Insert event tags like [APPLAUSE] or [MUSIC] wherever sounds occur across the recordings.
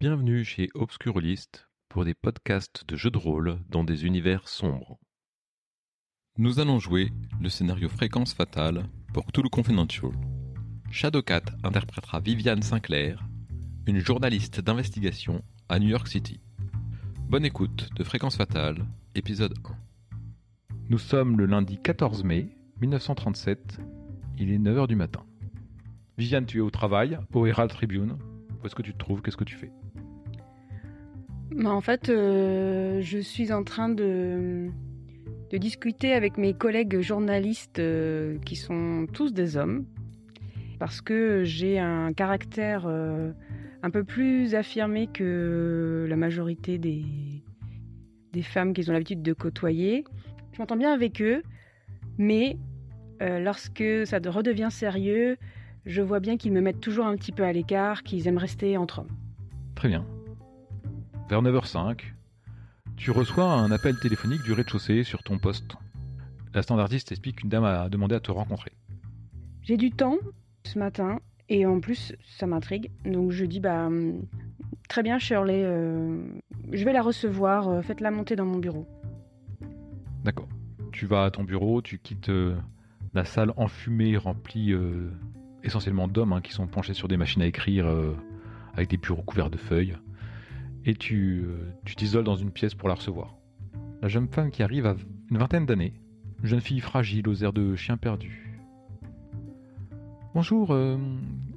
Bienvenue chez Obscurlist pour des podcasts de jeux de rôle dans des univers sombres. Nous allons jouer le scénario Fréquence Fatale pour Cthulhu Confidential. Shadowcat interprétera Viviane Sinclair, une journaliste d'investigation à New York City. Bonne écoute de Fréquence Fatale, épisode 1. Nous sommes le lundi 14 mai 1937, il est 9h du matin. Viviane, tu es au travail, au Herald Tribune. Où est-ce que tu te trouves? Qu'est-ce que tu fais? Bah, en fait, euh, je suis en train de, discuter avec mes collègues journalistes euh, qui sont tous des hommes, parce que j'ai un caractère euh, un peu plus affirmé que la majorité des, des femmes qu'ils ont l'habitude de côtoyer. Je m'entends bien avec eux, mais lorsque ça redevient sérieux, je vois bien qu'ils me mettent toujours un petit peu à l'écart, qu'ils aiment rester entre hommes. Très bien. Vers 9h05, tu reçois un appel téléphonique du rez-de-chaussée sur ton poste. La standardiste explique qu'une dame a demandé à te rencontrer. J'ai du temps ce matin et en plus ça m'intrigue. Donc je dis bah hum, très bien Shirley, euh, je vais la recevoir, euh, faites-la monter dans mon bureau. D'accord. Tu vas à ton bureau, tu quittes euh, la salle enfumée remplie essentiellement d'hommes hein, qui sont penchés sur des machines à écrire avec des bureaux couverts de feuilles. Et tu euh, tu t'isoles dans une pièce pour la recevoir. La jeune femme qui arrive a une vingtaine d'années. Une jeune fille fragile aux airs de chien perdu. Bonjour, euh,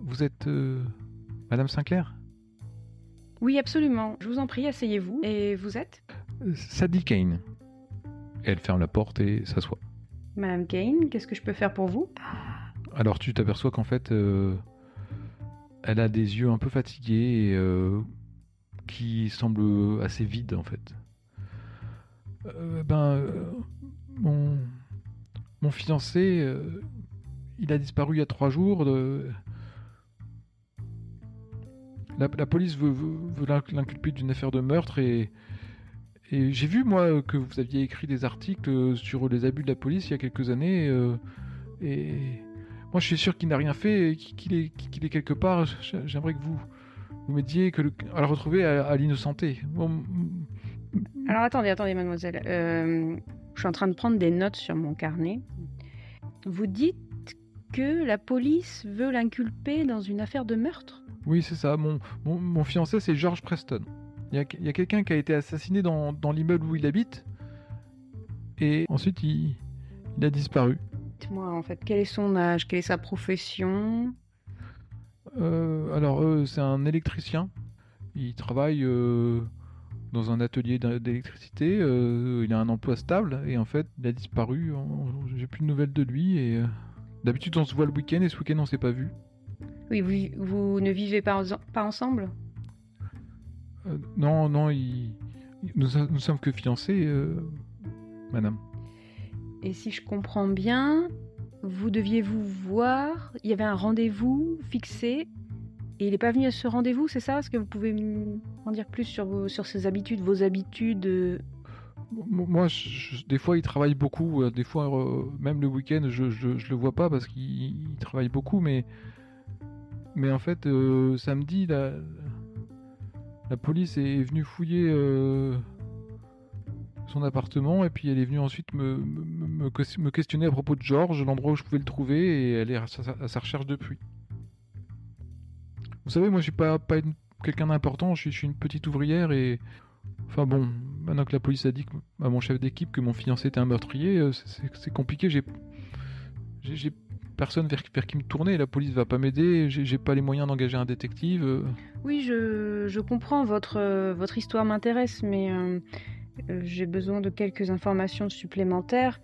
vous êtes euh, Madame Sinclair? Oui absolument, je vous en prie, asseyez-vous. Et vous êtes? Sadie Kane. Elle ferme la porte et s'assoit. Madame Kane, qu'est-ce que je peux faire pour vous? Alors tu t'aperçois qu'en fait, elle a des yeux un peu fatigués et euh, qui semblent assez vides en fait. Euh, ben, euh, mon, mon fiancé, euh, il a disparu il y a trois jours. La, police veut, veut- veut l'inc- l'inculper d'une affaire de meurtre et, et j'ai vu moi que vous aviez écrit des articles sur les abus de la police il y a quelques années et moi, je suis sûr qu'il n'a rien fait, et qu'il est, quelque part. J'aimerais que vous, vous m'aidiez que le- à le retrouver à, à l'innocenté. Bon, Alors attendez, attendez mademoiselle. Euh, je suis en train de prendre des notes sur mon carnet. Vous dites que la police veut l'inculper dans une affaire de meurtre? Oui, c'est ça. Mon, mon, mon fiancé, c'est George Preston. Il y a, a quelqu'un qui a été assassiné dans, dans l'immeuble où il habite, et ensuite il, il a disparu. Dites-moi en fait, quel est son âge, quelle est sa profession? Alors, euh, c'est un électricien. Il travaille euh, dans un atelier d'é- d'électricité. euh, il a un emploi stable et en fait, il a disparu. J'ai plus de nouvelles de lui et euh, d'habitude, on se voit le week-end et ce week-end, on s'est pas vu. Oui, vous, vous ne vivez pas, ense- pas ensemble? Euh, non, non, il- nous, nous sommes que fiancés, madame. Et si je comprends bien, vous deviez vous voir, il y avait un rendez-vous fixé, et il n'est pas venu à ce rendez-vous, c'est ça? Est-ce que vous pouvez m'en dire plus sur, vos, sur ses habitudes, vos habitudes euh, Moi, des fois, il travaille beaucoup. euh, Des fois, euh, même le week-end, je, je, le vois pas parce qu'il il travaille beaucoup. Mais, mais en fait, samedi, la, la police est venue fouiller son appartement et puis elle est venue ensuite me, me, me ques- me questionner à propos de George, l'endroit où je pouvais le trouver, et elle est à sa, recherche depuis. Vous savez, moi, je suis pas, pas quelqu'un d'important. Je suis, une petite ouvrière et Enfin bon, maintenant que la police a dit à mon chef d'équipe que mon fiancé était un meurtrier, euh, c'est- compliqué. J'ai personne vers, qui me tourner. La police va pas m'aider. J'ai pas les moyens d'engager un détective. euh. Oui, je, je comprends, votre, euh, votre histoire m'intéresse, mais j'ai besoin de quelques informations supplémentaires.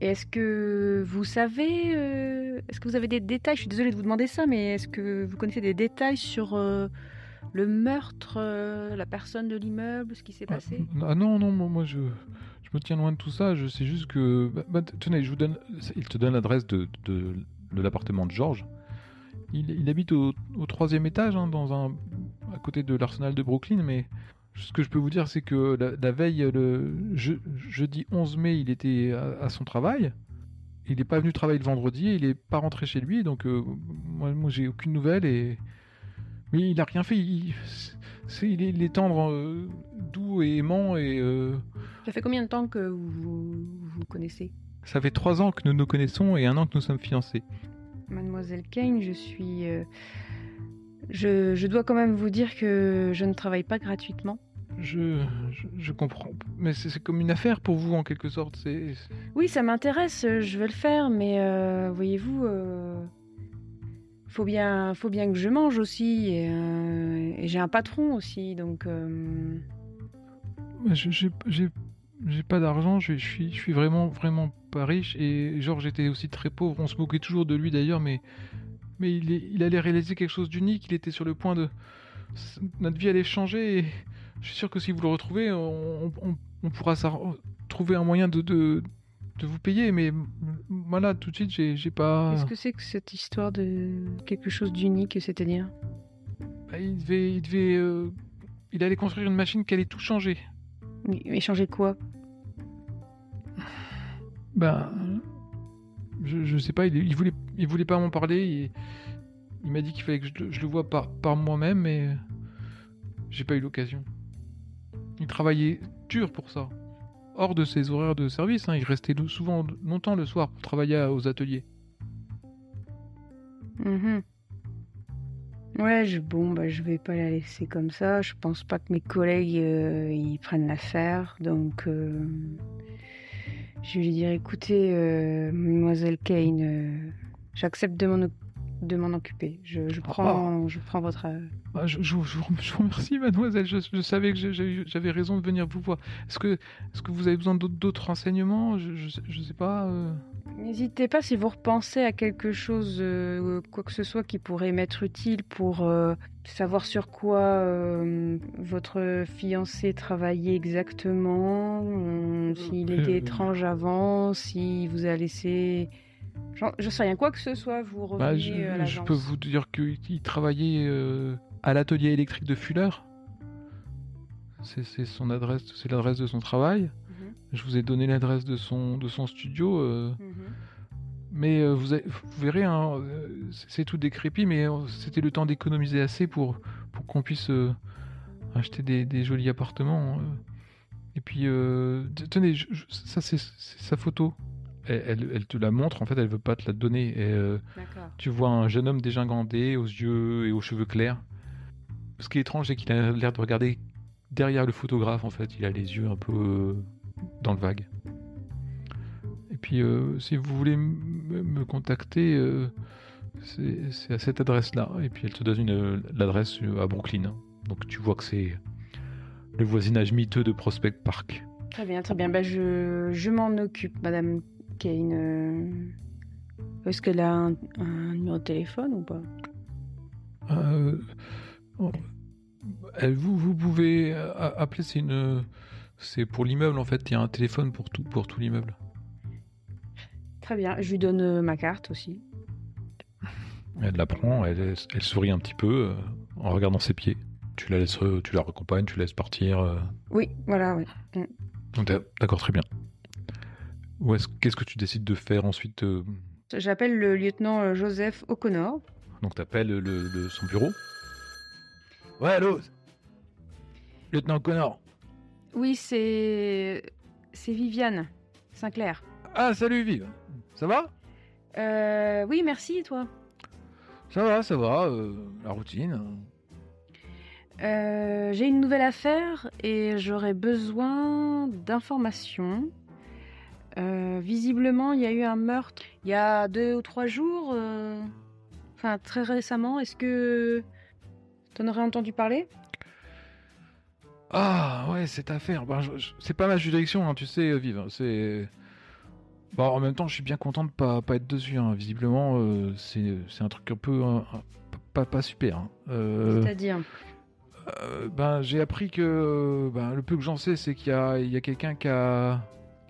Est-ce que vous savez, euh, est-ce que vous avez des détails? Je suis désolée de vous demander ça, mais est-ce que vous connaissez des détails sur euh, le meurtre, euh, la personne de l'immeuble, ce qui s'est passé? Ah, ah non, non, moi, moi, je, je me tiens loin de tout ça. Je sais juste que. bah, bah, tenez, je vous donne. Il te donne l'adresse de, de, de l'appartement de Georges. Il, il habite au, au troisième étage, hein, dans un, à côté de l'arsenal de Brooklyn, mais ce que je peux vous dire, c'est que la, la veille, le je- jeudi 11 mai, il était à, à son travail. Il n'est pas venu travailler le vendredi, il n'est pas rentré chez lui, donc euh, moi, moi j'ai aucune nouvelle et Mais il a rien fait. Il, est, tendre, euh, doux et aimant. Et, euh, Ça fait combien de temps que vous vous connaissez? Ça fait trois ans que nous nous connaissons et un an que nous sommes fiancés. Mademoiselle Kane, je suis. Euh, je, je, dois quand même vous dire que je ne travaille pas gratuitement. Je, je, comprends. Mais c'est comme une affaire pour vous, en quelque sorte. C'est... Oui, ça m'intéresse, je veux le faire, mais voyez-vous faut bien, faut bien que je mange aussi. Et, euh, j'ai un patron aussi, donc. Euh... J'ai pas d'argent, je suis, je suis vraiment, vraiment pas riche. Et Georges était aussi très pauvre. On se moquait toujours de lui d'ailleurs, mais, mais il, il allait réaliser quelque chose d'unique. Il était sur le point de. Notre vie allait changer. Et je suis sûr que si vous le retrouvez, on, on, pourra trouver un moyen de, de de vous payer, mais voilà, tout de suite, j'ai pas. Qu'est-ce que c'est que cette histoire de quelque chose d'unique, c'est-à-dire? Bah, Il devait, il devait, euh, il allait construire une machine qui allait tout changer. Mais, changer quoi? Ben, je, sais pas. Il, voulait, il voulait pas m'en parler. il m'a dit qu'il fallait que je, le vois par, par moi-même, mais j'ai pas eu l'occasion. Il travaillait dur pour ça hors de ses horaires de service. Hein. Il restait souvent longtemps le soir pour travailler aux ateliers. Mhm. Ouais, je, bon, bah, je vais pas la laisser comme ça. Je pense pas que mes collègues euh, ils prennent l'affaire. Donc, euh, je lui dire écoutez, euh, mademoiselle Kane, j'accepte de m'en de m'en occuper. Je, ah. prends, je prends votre. Euh, ah, je, je, vous remercie, [LAUGHS] mademoiselle. Je, savais que j'avais raison de venir vous voir. Est-ce que, est que vous avez besoin d'autres renseignements? Je ne sais pas. Euh. N'hésitez pas si vous repensez à quelque chose, euh, quoi que ce soit qui pourrait m'être utile pour savoir sur quoi votre fiancé travaillait exactement, s'il était étrange avant, si vous a laissé je sais rien, quoi que ce soit, vous bah, revenez je, à Je peux vous dire qu'il travaillait euh, à l'atelier électrique de Fuller. C'est son adresse, c'est l'adresse de son travail. Mhm. Je vous ai donné l'adresse de son, de son studio. Euh. Mhm. Mais euh, vous, verrez, hein, c'est tout décrépit, mais c'était le temps d'économiser assez pour, pour qu'on puisse acheter des, jolis appartements. Et puis, tenez, ça c'est sa photo elle, te la montre, en fait, elle veut pas te la donner. Et, euh, tu vois un jeune homme dégingandé, aux yeux et aux cheveux clairs. Ce qui est étrange, c'est qu'il a l'air de regarder derrière le photographe, en fait. Il a les yeux un peu euh, dans le vague. Et puis, euh, si vous voulez me contacter, c'est à cette adresse-là. Et puis, elle te donne l'adresse à Brooklyn. Donc, tu vois que c'est le voisinage miteux de Prospect Park. Très bien, très bien. Bah, je, je m'en occupe, Madame une. Euh, est-ce qu'elle a un, numéro de téléphone ou pas? Euh, vous, vous pouvez euh, appeler, c'est une. C'est pour l'immeuble en fait, il y a un téléphone pour tout, pour tout l'immeuble. Très bien, je lui donne ma carte aussi. Elle la prend, elle, elle sourit un petit peu en regardant ses pieds. Tu la laisses, tu la raccompagnes, tu la laisses partir. Oui, voilà, oui. Mm. D'accord, très bien qu'est-ce que tu décides de faire ensuite euh? J'appelle le lieutenant euh, Joseph O'Connor. Donc t'appelles le, le, son bureau? Ouais, allô? Lieutenant O'Connor Oui, c'est... C'est Viviane Sinclair. Ah, salut Viv Ça va? Euh, Oui, merci, et toi? Ça va, ça va, euh, la routine. J'ai une nouvelle affaire et j'aurais besoin d'informations. Euh, visiblement, il y a eu un meurtre il y a deux ou trois jours, euh, enfin très récemment. Est-ce que tu en aurais entendu parler? Ah ouais, cette affaire. Ben, c'est pas ma juridiction, hein, tu sais, euh, Vive. C'est. Bon, en même temps, je suis bien content de pas, pas être dessus. Hein. Visiblement, c'est un truc un peu. pas, pas super. Hein. C'est-à-dire? ben, J'ai appris que. Ben, le peu que j'en sais, c'est qu'il y a, y a quelqu'un qui a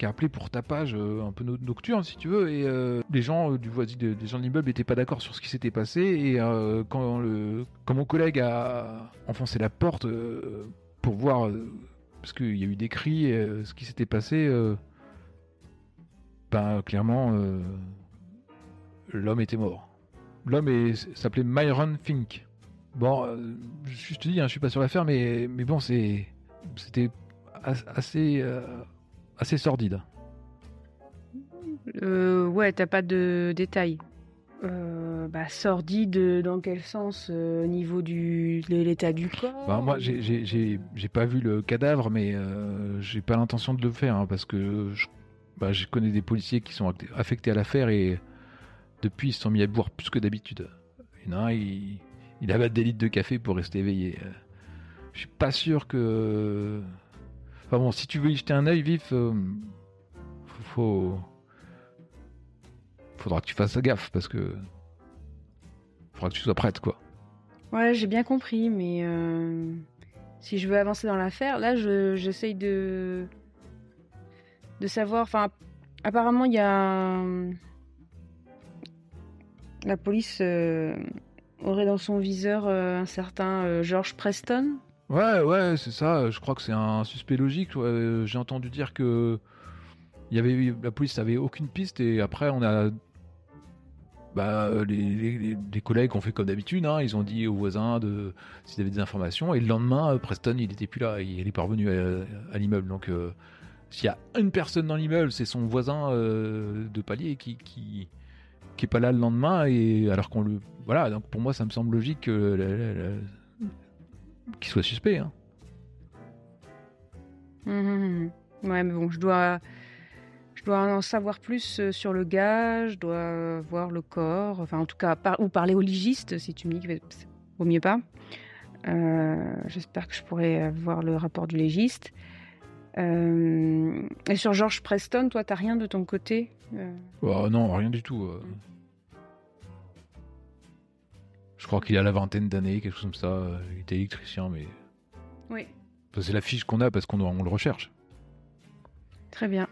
a appelé pour tapage euh, un peu nocturne si tu veux et euh, les gens euh, du voisin des gens de l'immeuble n'étaient pas d'accord sur ce qui s'était passé et quand le quand mon collègue a enfoncé la porte pour voir parce qu'il y a eu des cris ce qui s'était passé ben clairement l'homme était mort. L'homme s'appelait Myron Fink. Bon, je te dis, hein, je suis pas sur l'affaire, mais, mais bon, c'est, c'était assez, assez sordide. ouais, t'as pas de détails. bah, sordide dans quel sens Au niveau du, de l'état du corps bah, Moi, j'ai pas vu le cadavre, mais j'ai pas l'intention de le faire, hein, parce que je, bah, je connais des policiers qui sont affectés à l'affaire et depuis, ils se sont mis à boire plus que d'habitude. Il y en a un, il, il avait des litres de café pour rester éveillé. Je suis pas sûr que. Bon, si tu veux y jeter un œil vif, euh, faut... faudra que tu fasses gaffe parce que faudra que tu sois prête quoi. Ouais, j'ai bien compris, mais euh, si je veux avancer dans l'affaire, là, j'essaye de de savoir. Enfin, apparemment, il y a la police euh, aurait dans son viseur euh, un certain George Preston. Ouais, ouais, c'est ça. Je crois que c'est un suspect logique. J'ai entendu dire que la police n'avait aucune piste et après on a bah, les, collègues ont fait comme d'habitude, hein. ils ont dit aux voisins de s'ils avaient des informations, et le lendemain, Preston, il était plus là, il est pas revenu à, l'immeuble. Donc, s'il y a une personne dans l'immeuble, c'est son voisin de palier qui, qui, qui est pas là le lendemain et alors qu'on le voilà donc pour moi ça me semble logique qu'il soit suspect hein. Hum, hum, hum. ouais mais bon je dois je dois en savoir plus euh, sur le gars je dois voir le corps enfin en tout cas ou parler au ligiste si tu me dis que vaut mieux pas euh, j'espère que je pourrai voir le rapport du légiste euh, et sur George Preston, toi, t'as rien de ton côté euh? Oh, Non, rien du tout. Euh. Je crois qu'il a la vingtaine d'années, quelque chose comme ça. Il était électricien, mais. Oui. c'est la fiche qu'on a parce qu'on on le recherche. Très bien.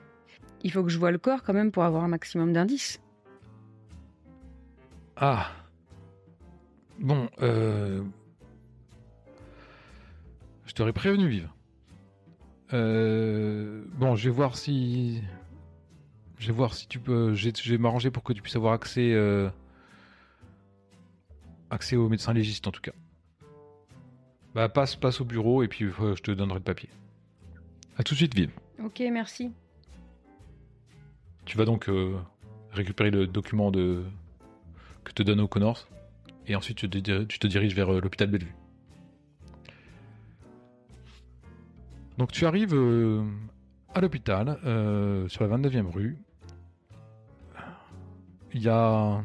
Il faut que je vois le corps quand même pour avoir un maximum d'indices. Ah. Bon, euh... Je t'aurais prévenu, Vive. Euh, bon, je vais voir si. Je vais voir si tu peux. Je vais m'arranger pour que tu puisses avoir accès. Euh, accès au médecin légiste en tout cas. Bah, passe, passe au bureau et puis euh, je te donnerai le papier. A tout de suite, Vive. Ok, merci. Tu vas donc récupérer le document de... que te donne O'Connors et ensuite tu te, tu te diriges vers l'hôpital Bellevue. Donc tu arrives euh, à l'hôpital, euh, sur la 29e rue. Il y a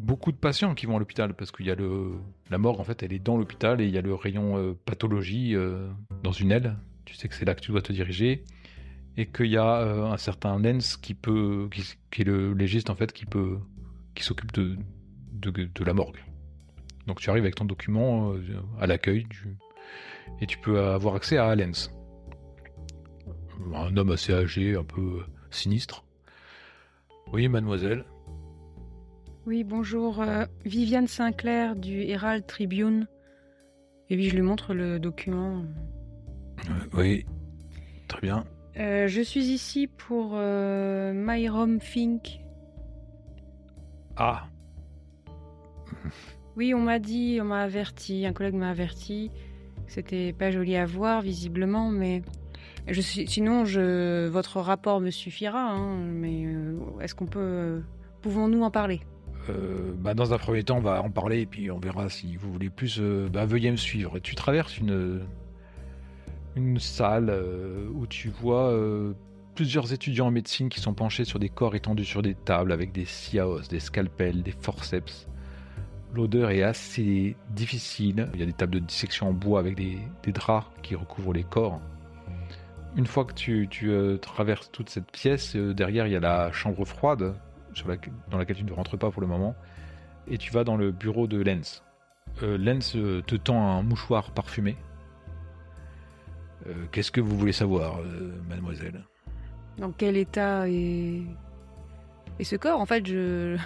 beaucoup de patients qui vont à l'hôpital parce qu'il y a le la morgue en fait elle est dans l'hôpital et il y a le rayon euh, pathologie dans une aile tu sais que c'est là que tu dois te diriger et qu'il y a un certain Lens qui peut qui, est le légiste en fait qui s'occupe de, de, la morgue donc tu arrives avec ton document à l'accueil et tu peux avoir accès à Lens un homme assez âgé, un peu sinistre. Oui, mademoiselle. Oui, bonjour. Euh, Viviane Sinclair du Herald Tribune. Et puis je lui montre le document. Euh, oui, très bien. Euh, je suis ici pour Myrom Fink. Ah. Oui, on m'a dit, on m'a averti, un collègue m'a averti. C'était pas joli à voir visiblement, mais je sinon, je, votre rapport me suffira, hein, mais est-ce qu'on peut, pouvons-nous en parler? Euh, bah dans un premier temps, on va en parler et puis on verra si vous voulez plus. Euh, bah, veuillez me suivre. Tu traverses une salle où tu vois plusieurs étudiants en médecine qui sont penchés sur des corps étendus sur des tables avec des sciaos, des scalpels, des forceps. L'odeur est assez difficile. Il y a des tables de dissection en bois avec des, draps qui recouvrent les corps une fois que tu, euh, traverses toute cette pièce, euh, derrière il y a la chambre froide dans laquelle tu ne rentres pas pour le moment, et tu vas dans le bureau de Lens. Euh, Lens te tend un mouchoir parfumé. Qu'est-ce que vous voulez savoir, mademoiselle? Dans quel état est... est ce corps? En fait, je...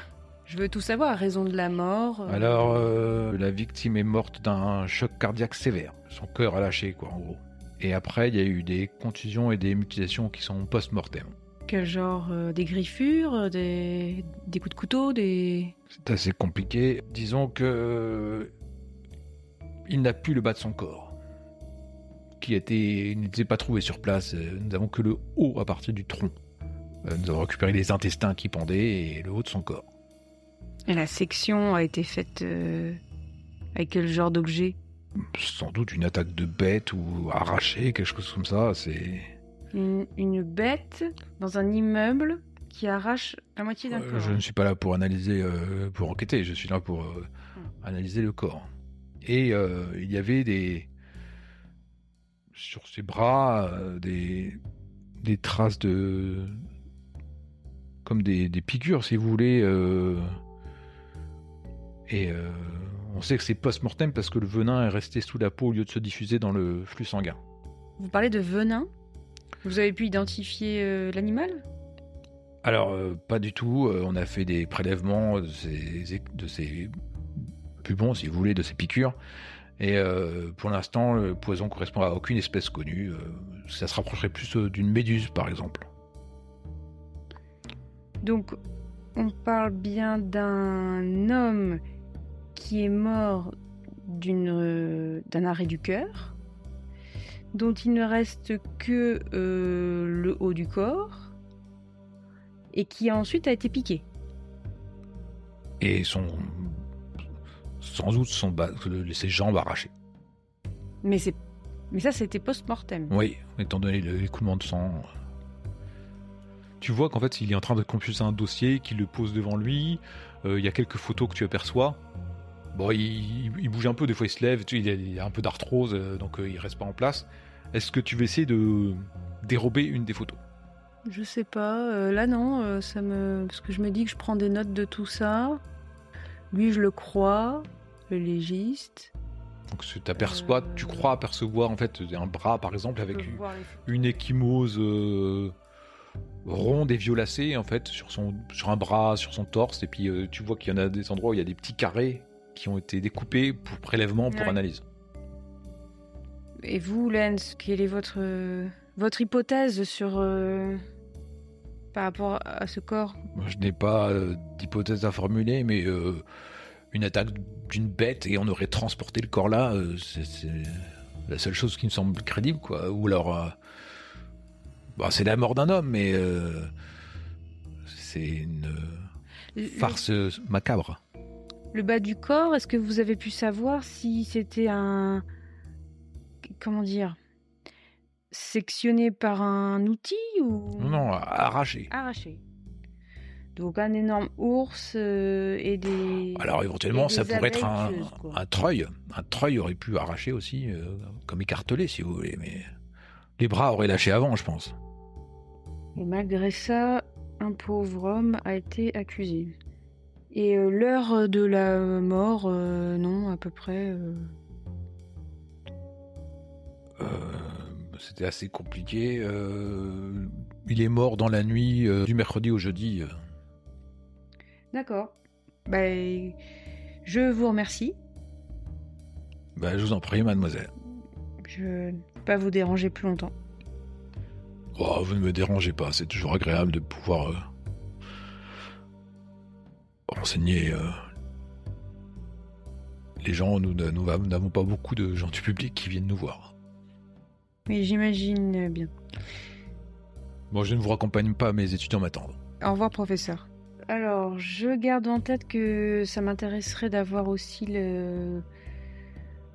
je veux tout savoir, raison de la mort. Alors, la victime est morte d'un choc cardiaque sévère. Son cœur a lâché, quoi, en gros. Et après, il y a eu des contusions et des mutilations qui sont post-mortem. Quel genre euh, Des griffures euh, des... coups de couteau des... C'est assez compliqué. Disons que... il n'a plus le bas de son corps, qui n'était pas trouvé sur place. Nous n'avons que le haut à partir du tronc. Nous avons récupéré les intestins qui pendaient et le haut de son corps. Et la section a été faite avec quel genre d'objet? Sans doute une attaque de bête ou arrachée, quelque chose comme ça. C'est une, bête dans un immeuble qui arrache la moitié d'un euh, corps. Je ne suis pas là pour analyser, euh, pour enquêter. Je suis là pour euh, hmm. analyser le corps. Et il y avait des sur ses bras des des traces de comme des, des piqûres, si vous voulez. et on sait que c'est post-mortem parce que le venin est resté sous la peau au lieu de se diffuser dans le flux sanguin. Vous parlez de venin? Vous avez pu identifier euh, l'animal? Alors, euh, pas du tout. Euh, on a fait des prélèvements de ces, de ces pubons, si vous voulez, de ces piqûres. Et pour l'instant, le poison correspond à aucune espèce connue. ça se rapprocherait plus d'une méduse, par exemple. Donc, on parle bien d'un homme qui est mort d'un arrêt du cœur, dont il ne reste que euh, le haut du corps, et qui ensuite a été piqué. Et son, sans doute son ses jambes arrachées. Mais c'est, mais ça c'était post-mortem. Oui, étant donné l'écoulement de sang. Tu vois qu'en fait, il est en train de compulser un dossier, qu'il le pose devant lui. Euh, il y a quelques photos que tu aperçois. Bon, il, bouge un peu, des fois il se lève, tu, il, a, un peu d'arthrose, euh, donc euh, il reste pas en place. Est-ce que tu veux essayer de dérober une des photos? Je sais pas, euh, là non, ça me... parce que je me dis que je prends des notes de tout ça. Lui, je le crois, le légiste. Donc tu t'aperçois, tu crois apercevoir en fait un bras par exemple avec une, échymose ronde et violacée en fait sur son sur un bras, sur son torse et puis tu vois qu'il y en a des endroits où il y a des petits carrés qui ont été découpés pour prélèvement, pour analyse. Et vous, Lens, quelle est votre, votre hypothèse sur euh, par rapport à ce corps? Je n'ai pas euh, d'hypothèse à formuler, mais euh, une attaque d'une bête et on aurait transporté le corps là, c'est la seule chose qui me semble crédible, quoi. Ou alors, bah, c'est la mort d'un homme, mais c'est une farce macabre. Le bas du corps, est-ce que vous avez pu savoir si c'était un. Comment dire Sectionné par un outil ou? Non, arraché. Arraché. Donc un énorme ours euh, et des. Alors éventuellement, ça pourrait être un, un treuil. Un treuil aurait pu arracher aussi, euh, comme écartelé si vous voulez, mais les bras auraient lâché avant, je pense. Et malgré ça, un pauvre homme a été accusé. Et euh, l'heure de la mort, euh, non, à peu près. Euh. C'était assez compliqué. il est mort dans la nuit du mercredi au jeudi. D'accord. Bah, je vous remercie. Bah, je vous en prie, mademoiselle. Je ne vais pas vous déranger plus longtemps. Oh, vous ne me dérangez pas, c'est toujours agréable de pouvoir renseigner euh, les gens. Nous n'avons pas beaucoup de gens du public qui viennent nous voir. Oui, j'imagine bien. Bon, je ne vous raccompagne pas, mes étudiants m'attendent. Au revoir, professeur. Alors, je garde en tête que ça m'intéresserait d'avoir aussi le...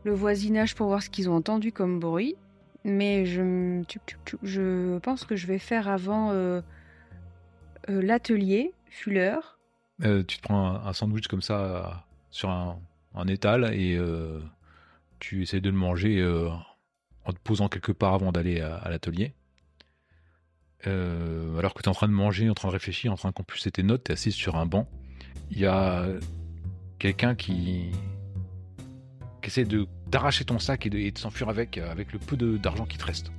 le voisinage pour voir ce qu'ils ont entendu comme bruit. Mais je, je pense que je vais faire avant euh, euh, l'atelier Fuller euh, tu te prends un, sandwich comme ça euh, sur un, étal et euh, tu essaies de le manger en te posant quelque part avant d'aller à, l'atelier. alors que tu es en train de manger, en train de réfléchir, en train de compulser tes notes, tu es assis sur un banc. Il y a quelqu'un qui, essaie de d'arracher ton sac et de, s'enfuir avec, avec le peu d'argent qui te reste.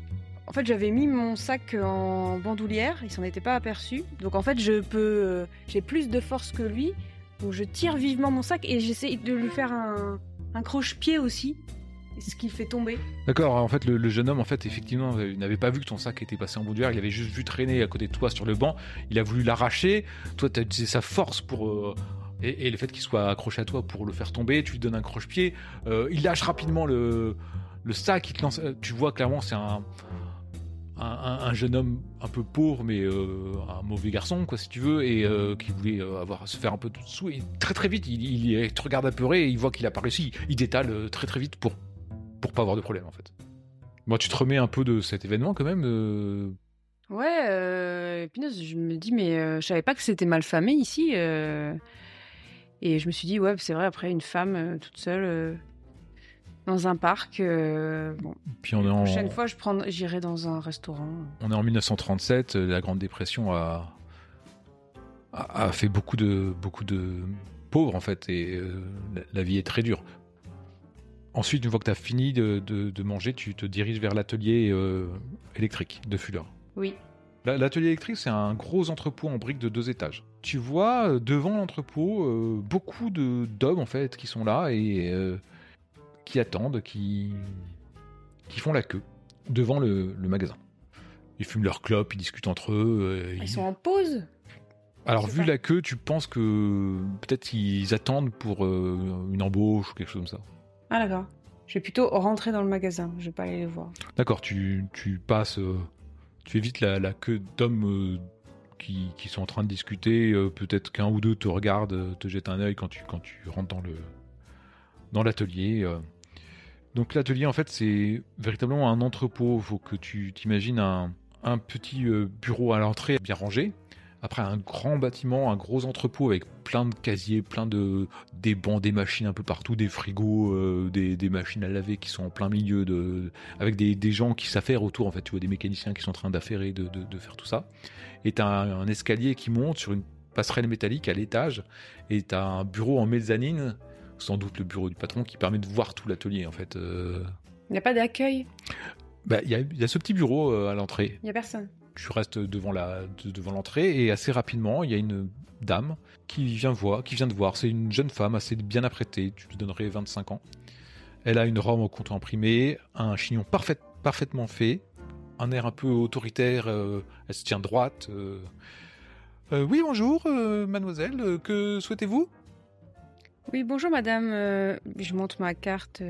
En fait, j'avais mis mon sac en bandoulière, il s'en était pas aperçu. Donc en fait, je peux, euh, j'ai plus de force que lui. Donc je tire vivement mon sac et j'essaie de lui faire un, croche-pied aussi, ce qui fait tomber. D'accord. En fait, le, jeune homme, en fait, effectivement, n'avait pas vu que ton sac était passé en bandoulière. Il avait juste vu traîner à côté de toi sur le banc. Il a voulu l'arracher. Toi, tu as utilisé sa force pour euh, Et, le fait qu'il soit accroché à toi pour le faire tomber, tu lui donnes un croche-pied, il lâche rapidement le, le sac, il te lance. Tu vois clairement, c'est un, un, jeune homme un peu pauvre, mais un mauvais garçon, quoi, si tu veux, et qui voulait avoir se faire un peu de sous. Et très très vite, il, il, te regarde apeuré et il voit qu'il a pas réussi. Il détale très très vite pour pour pas avoir de problème en fait. Moi, tu te remets un peu de cet événement quand même euh... Ouais, euh, je me dis, mais euh, je savais pas que c'était mal famé ici. Euh, et je me suis dit, ouais, c'est vrai, après, une femme euh, toute seule dans un parc. bon. Puis on est la prochaine fois, je prends, j'irai dans un restaurant. On est en 1937, la Grande Dépression a, a, fait beaucoup de, beaucoup de pauvres, en fait, et la vie est très dure. Ensuite, une fois que tu as fini de, manger, tu te diriges vers l'atelier euh, électrique de Fuller. Oui. L'atelier électrique, c'est un gros entrepôt en briques de deux étages. Tu vois euh, devant l'entrepôt euh, beaucoup d'hommes en fait qui sont là et qui attendent, qui, qui font la queue devant le, magasin. Ils fument leur clope, ils discutent entre eux. Ils, sont en pause? Alors, vu la queue, tu penses que peut-être qu'ils attendent pour une embauche ou quelque chose comme ça? Ah d'accord. Je vais plutôt rentrer dans le magasin, je vais pas aller les voir. D'accord, tu, tu passes, euh, tu évites la, queue d'hommes euh, qui, qui, sont en train de discuter. Euh, peut-être qu'un ou deux te regardent, te jettent un œil quand tu, quand tu rentres dans le dans l'atelier. Donc l'atelier, en fait, c'est véritablement un entrepôt. Il faut que tu t'imagines un, petit bureau à l'entrée bien rangé après un grand bâtiment, un gros entrepôt avec plein de casiers, plein de des bancs, des machines un peu partout, des frigos, euh, des, machines à laver qui sont en plein milieu de, avec des, gens qui s'affairent autour en fait, tu vois des mécaniciens qui sont en train d'affairer, de, faire tout ça. Et t'as un, un escalier qui monte sur une passerelle métallique à l'étage, et t'as un bureau en mezzanine, sans doute le bureau du patron, qui permet de voir tout l'atelier en fait. Euh. Il n'y a pas d'accueil? Bah, il y, a ce petit bureau euh, à l'entrée. Il n'y a personne tu restes devant la devant l'entrée et assez rapidement il y a une dame qui vient voir, qui vient de voir. C'est une jeune femme assez bien apprêtée. Tu lui donnerais 25 ans. Elle a une robe au compte imprimé, un chignon parfait, parfaitement fait, un air un peu autoritaire. Euh, elle se tient droite. Euh. Euh, oui, bonjour, mademoiselle. que souhaitez-vous? Oui, bonjour, madame. je montre ma carte.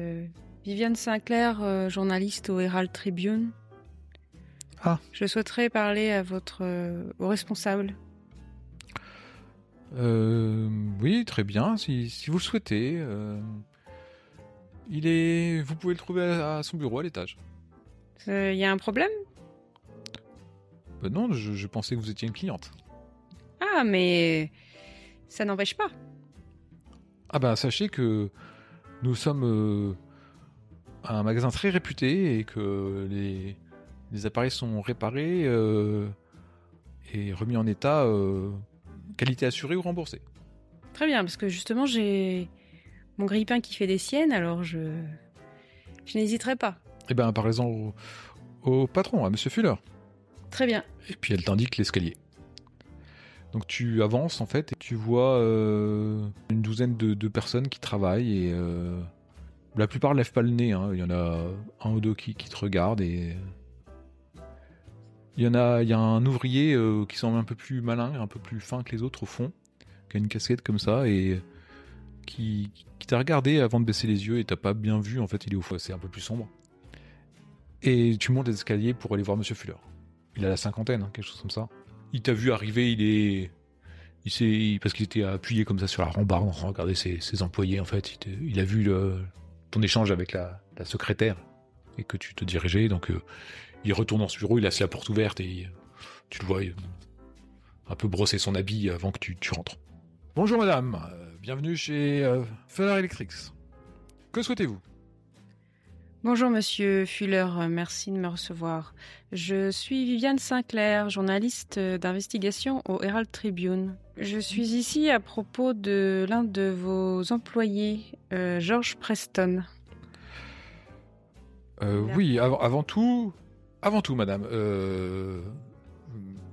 Viviane Sinclair, journaliste au Herald Tribune. Ah. Je souhaiterais parler à votre euh, au responsable. Euh, oui, très bien, si, vous le souhaitez. Euh, il est, vous pouvez le trouver à, son bureau à l'étage. Il y a un problème? Ben Non, je, pensais que vous étiez une cliente. Ah, mais ça n'empêche pas. Ah ben, sachez que nous sommes un magasin très réputé et que les les appareils sont réparés euh, et remis en état, euh, qualité assurée ou remboursée. Très bien, parce que justement, j'ai mon grille-pain qui fait des siennes, alors je, je n'hésiterai pas. Eh bien, parlez-en au, patron, à Monsieur Fuller. Très bien. Et puis elle t'indique l'escalier. Donc tu avances en fait et tu vois euh, une douzaine de, personnes qui travaillent et la plupart lèvent pas le nez. Hein. Il y en a un ou deux qui, qui te regardent et il y en a, il y a un ouvrier euh, qui semble un peu plus malin, un peu plus fin que les autres au fond, qui a une casquette comme ça et qui, t'a regardé avant de baisser les yeux et t'as pas bien vu. En fait, il est au fond, c'est un peu plus sombre. Et tu montes les escaliers pour aller voir Monsieur Fuller. Il a la cinquantaine, hein, quelque chose comme ça. Il t'a vu arriver, il est, il s'est, parce qu'il était appuyé comme ça sur la rambarde en regarder ses, ses employés. En fait, il, a vu ton échange avec la, secrétaire et que tu te dirigeais, donc. Euh, il retourne dans ce bureau, il laisse la porte ouverte et tu le vois un peu brosser son habit avant que tu, rentres. Bonjour madame, euh, bienvenue chez euh, Fuller Electrics. Que souhaitez-vous? Bonjour Monsieur Fuller, euh, merci de me recevoir. Je suis Viviane Sinclair, journaliste d'investigation au Herald Tribune. Je suis ici à propos de l'un de vos employés, George Preston. oui, avant, tout, avant tout, madame, euh,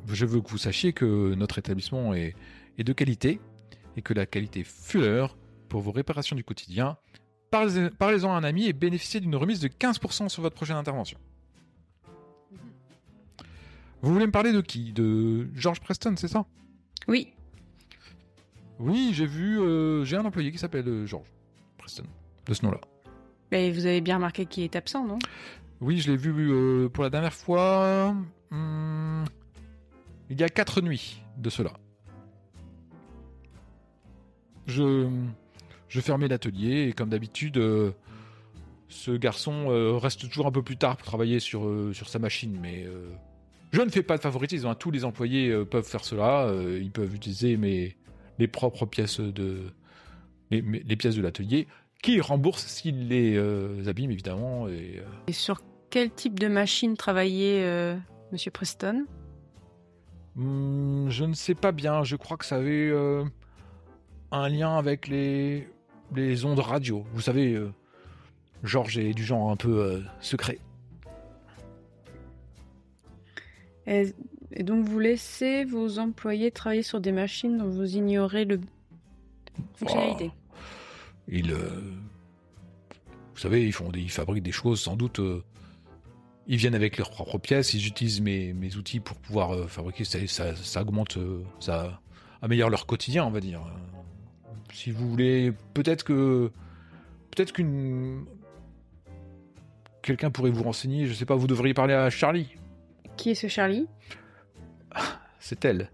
je veux que vous sachiez que notre établissement est, de qualité et que la qualité Fuller pour vos réparations du quotidien. Parlez-en à un ami et bénéficiez d'une remise de 15% sur votre prochaine intervention. Vous voulez me parler de qui? De George Preston, c'est ça? Oui. Oui, j'ai vu. Euh, j'ai un employé qui s'appelle euh, George Preston, de ce nom-là. Mais vous avez bien remarqué qu'il est absent, non? Oui, je l'ai vu euh, pour la dernière fois. Hmm, il y a quatre nuits de cela. Je, je fermais l'atelier et comme d'habitude, ce garçon reste toujours un peu plus tard pour travailler sur, sur sa machine. Mais je ne fais pas de favoritisme. Hein. Tous les employés peuvent faire cela. ils peuvent utiliser mes, les propres pièces de les, pièces de l'atelier, qui rembourse s'il les euh, abîme évidemment. Euh, et, sur quel type de machine travaillait euh, Monsieur Preston? Hmm, Je ne sais pas bien. Je crois que ça avait un lien avec les les ondes radio. Vous savez, Georges est du genre un peu secret. Et donc vous laissez vos employés travailler sur des machines dont vous ignorez le fonctionnalité. ils, euh, vous savez, ils font, des, ils fabriquent des choses sans doute. Euh, ils viennent avec leurs propres pièces. Ils utilisent mes, mes outils pour pouvoir euh, fabriquer. Ça, ça, augmente, ça améliore leur quotidien, on va dire. Si vous voulez, peut-être que, peut-être qu'une quelqu'un pourrait vous renseigner. Je sais pas. Vous devriez parler à Charlie. Qui est ce Charlie? C'est elle.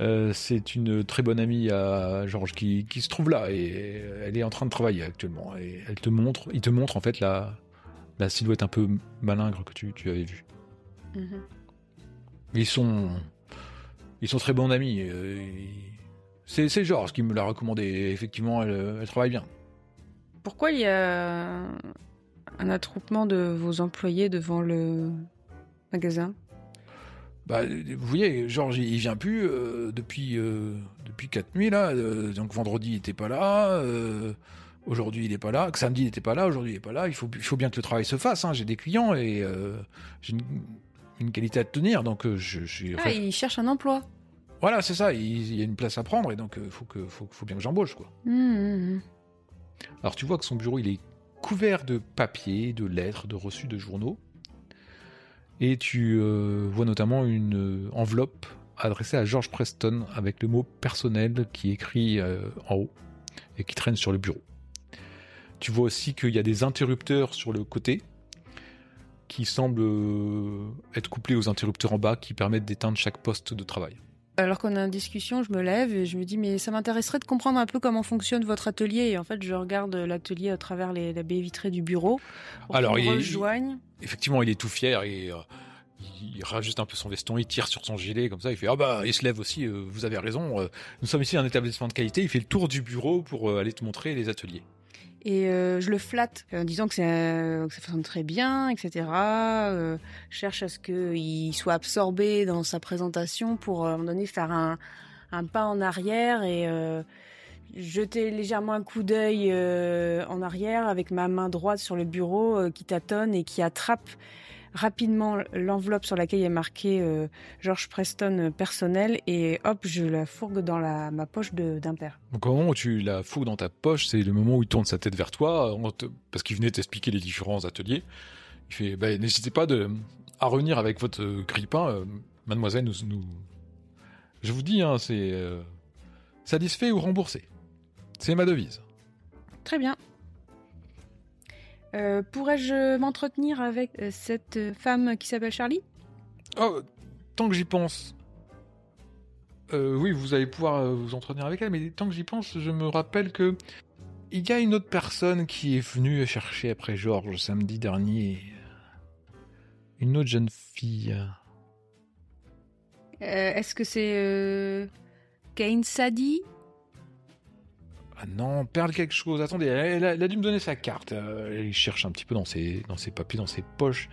Euh, c'est une très bonne amie à Georges qui, se trouve là et elle est en train de travailler actuellement. Et elle te montre, il te montre en fait la, la silhouette un peu malingre que tu, avais vue. Mhm. Ils sont, ils sont très bons amis. Euh, c'est Georges qui me l'a recommandé. Effectivement, elle, elle travaille bien. Pourquoi il y a un attroupement de vos employés devant le magasin? Bah, vous voyez, Georges, il vient plus euh, depuis euh, depuis quatre nuits là. Euh, donc vendredi, il était pas là. aujourd'hui, il est pas là. Samedi, il était pas là. Aujourd'hui, il est pas là. Il faut il faut bien que le travail se fasse. Hein. J'ai des clients et j'ai une, qualité à tenir. Donc je, Ah, il cherche un emploi. Voilà, c'est ça. Il, y a une place à prendre et donc il faut que faut, faut, bien que j'embauche quoi. Mmh, mmh, mmh. Alors tu vois que son bureau, il est couvert de papiers, de lettres, de reçus de journaux. Et tu euh, vois notamment une euh, enveloppe adressée à George Preston avec le mot personnel qui est écrit euh, en haut et qui traîne sur le bureau. Tu vois aussi qu'il y a des interrupteurs sur le côté qui semblent être couplés aux interrupteurs en bas qui permettent d'éteindre chaque poste de travail. Alors qu'on a une discussion, je me lève et je me dis mais ça m'intéresserait de comprendre un peu comment fonctionne votre atelier. Et en fait, je regarde l'atelier à travers les, la baie vitrée du bureau. Pour Alors, il rejoigne. effectivement, il est tout fier et euh, il rajuste un peu son veston, il tire sur son gilet comme ça. Il fait ah bah il se lève aussi. Euh, vous avez raison. Euh, nous sommes ici un établissement de qualité. Il fait le tour du bureau pour aller te montrer les ateliers. Et euh, je le flatte en disant que, que, ça fonctionne très bien, etc. Euh, cherche à ce qu'il soit absorbé dans sa présentation pour à un moment donné faire un, un pas en arrière et euh, jeter légèrement un coup d'œil euh, en arrière avec ma main droite sur le bureau euh, qui tâtonne et qui attrape rapidement l'enveloppe sur laquelle est marqué euh, George Preston euh, personnel et hop, je la fourgue dans la, ma poche d'un père. Donc au moment où tu la fourgues dans ta poche, c'est le moment où il tourne sa tête vers toi, parce qu'il venait t'expliquer les différents ateliers. Il fait, bah, n'hésitez pas de, à revenir avec votre euh, grippin, mademoiselle, nous, nous, je vous dis, hein, c'est satisfait ou remboursé. C'est ma devise. Très bien. Euh, pourrais-je m'entretenir avec euh, cette femme qui s'appelle Charlie? Oh, tant que j'y pense. Euh, oui, vous allez pouvoir vous entretenir avec elle, mais tant que j'y pense, je me rappelle que il y a une autre personne qui est venue chercher après Georges samedi dernier. Une autre jeune fille. Est-ce que c'est Kane Sadi? Ah non, perdre quelque chose. Attendez, elle, a, dû me donner sa carte. Euh, il cherche un petit peu dans ses, papiers, dans ses poches.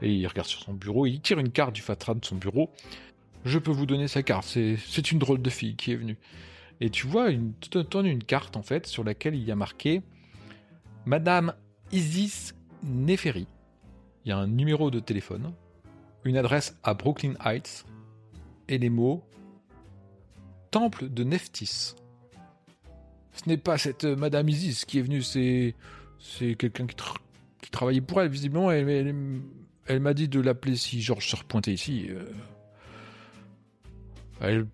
Et il regarde sur son bureau. Il tire une carte du Fatra de son bureau. Je peux vous donner sa carte. C'est une drôle de fille qui est venue. Et tu vois, une, donne une carte en fait sur laquelle il y a marqué Madame Isis Neferi. Il y a un numéro de téléphone, une adresse à Brooklyn Heights et les mots Temple de Neftis ce n'est pas cette euh, Madame Isis qui est venue, c'est c'est quelqu'un qui, qui, travaillait pour elle, visiblement. Elle, elle, m'a dit de l'appeler si Georges se repointait ici. Euh. Elle...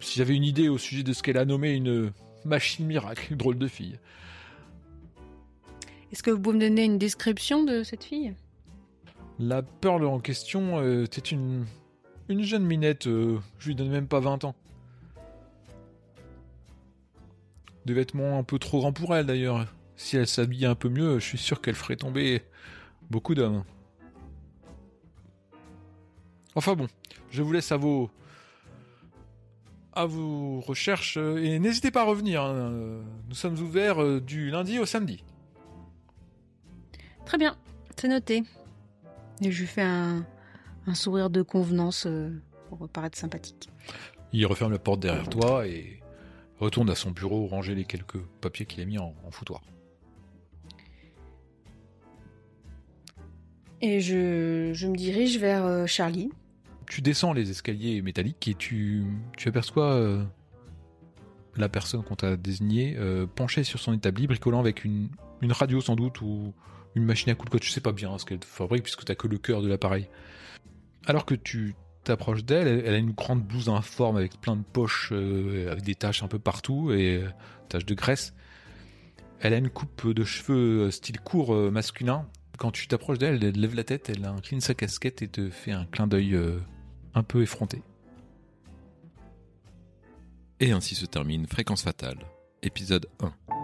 si j'avais une idée au sujet de ce qu'elle a nommé une machine miracle, drôle de fille. Est-ce que vous pouvez me donner une description de cette fille? La Pearl en question euh, était une, une jeune minette, euh, je lui donne même pas 20 ans. Des vêtements un peu trop grands pour elle d'ailleurs. Si elle s'habillait un peu mieux, je suis sûr qu'elle ferait tomber beaucoup d'hommes. Enfin bon, je vous laisse à vos à vos recherches et n'hésitez pas à revenir. Hein. Nous sommes ouverts euh, du lundi au samedi. Très bien, c'est noté. Et je lui fais un, sourire de convenance euh, pour paraître sympathique. Il referme la porte derrière toi et retourne à son bureau ranger les quelques papiers qu'il a mis en, foutoir. Et je, me dirige vers euh, Charlie. Tu descends les escaliers métalliques et tu, tu aperçois euh, la personne qu'on t'a désignée euh, penchée sur son établi, bricolant avec une, une radio sans doute ou une machine à code. Je sais pas bien ce qu'elle fabrique puisque t'as que le cœur de l'appareil. Alors que tu t'approches d'elle, elle, a une grande blouse informe avec plein de poches, euh, avec des taches un peu partout et euh, taches de graisse. Elle a une coupe de cheveux euh, style court masculin. Quand tu t'approches d'elle, elle lève la tête, elle incline sa casquette et te fait un clin d'œil un peu effronté. Et ainsi se termine Fréquence Fatale, épisode 1.